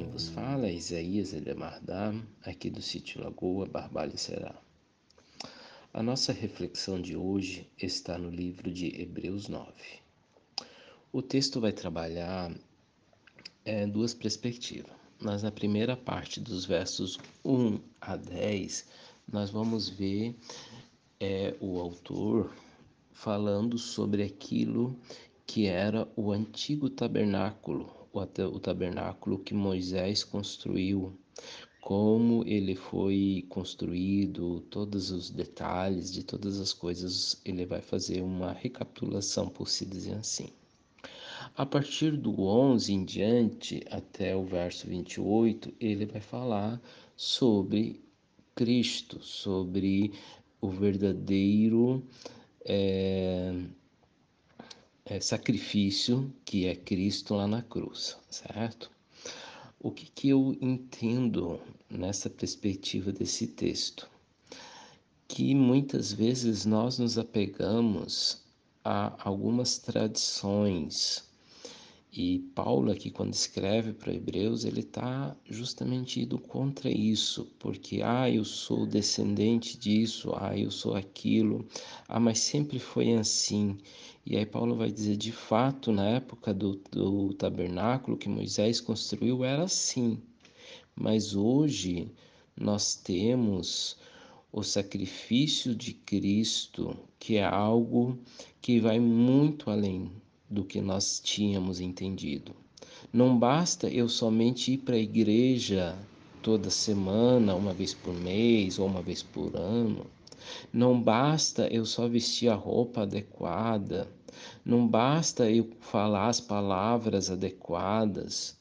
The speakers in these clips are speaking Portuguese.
vos fala é Isaías Edemardá, aqui do sítio Lagoa, Barbalho Será. A nossa reflexão de hoje está no livro de Hebreus 9. O texto vai trabalhar é, duas perspectivas. Mas na primeira parte dos versos 1 a 10, nós vamos ver é, o autor falando sobre aquilo que era o antigo tabernáculo, o tabernáculo que Moisés construiu, como ele foi construído, todos os detalhes de todas as coisas, ele vai fazer uma recapitulação, por se dizer assim. A partir do 11 em diante, até o verso 28, ele vai falar sobre Cristo, sobre o verdadeiro é, é, sacrifício que é Cristo lá na cruz, certo? O que, que eu entendo nessa perspectiva desse texto? Que muitas vezes nós nos apegamos a algumas tradições e Paulo aqui quando escreve para Hebreus, ele está justamente indo contra isso, porque ah, eu sou descendente disso, ah, eu sou aquilo, ah, mas sempre foi assim. E aí Paulo vai dizer, de fato, na época do, do tabernáculo que Moisés construiu era assim, mas hoje nós temos o sacrifício de Cristo, que é algo que vai muito além do que nós tínhamos entendido. Não basta eu somente ir para a igreja toda semana, uma vez por mês ou uma vez por ano. Não basta eu só vestir a roupa adequada. Não basta eu falar as palavras adequadas.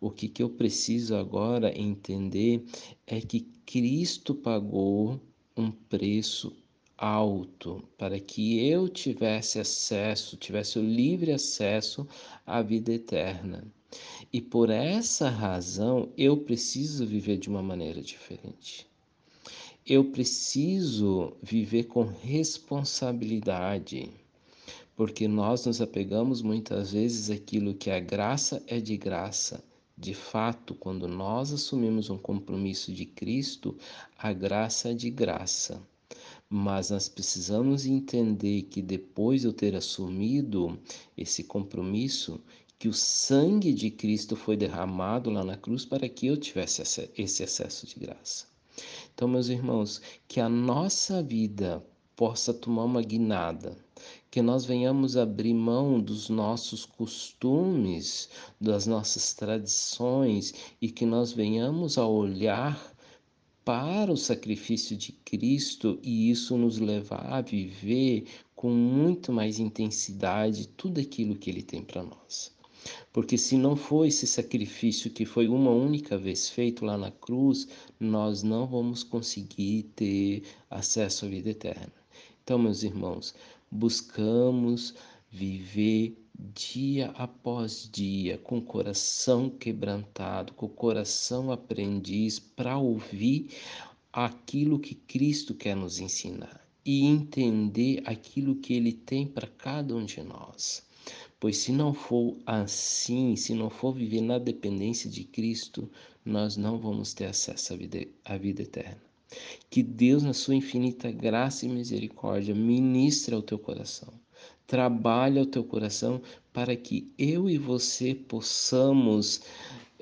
O que, que eu preciso agora entender é que Cristo pagou um preço alto para que eu tivesse acesso, tivesse o livre acesso à vida eterna. E por essa razão eu preciso viver de uma maneira diferente. Eu preciso viver com responsabilidade, porque nós nos apegamos muitas vezes àquilo que a graça é de graça. De fato, quando nós assumimos um compromisso de Cristo, a graça é de graça mas nós precisamos entender que depois de eu ter assumido esse compromisso, que o sangue de Cristo foi derramado lá na cruz para que eu tivesse esse acesso de graça. Então, meus irmãos, que a nossa vida possa tomar uma guinada, que nós venhamos abrir mão dos nossos costumes, das nossas tradições e que nós venhamos a olhar para o sacrifício de Cristo e isso nos levar a viver com muito mais intensidade tudo aquilo que ele tem para nós. Porque se não for esse sacrifício que foi uma única vez feito lá na cruz, nós não vamos conseguir ter acesso à vida eterna. Então, meus irmãos, buscamos viver dia após dia, com o coração quebrantado, com o coração aprendiz, para ouvir aquilo que Cristo quer nos ensinar e entender aquilo que Ele tem para cada um de nós. Pois se não for assim, se não for viver na dependência de Cristo, nós não vamos ter acesso à vida, à vida eterna. Que Deus, na sua infinita graça e misericórdia, ministre ao teu coração trabalha o teu coração para que eu e você possamos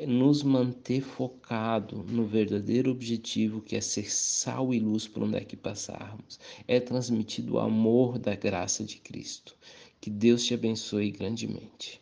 nos manter focado no verdadeiro objetivo que é ser sal e luz por onde é que passarmos. É transmitido o amor da graça de Cristo. Que Deus te abençoe grandemente.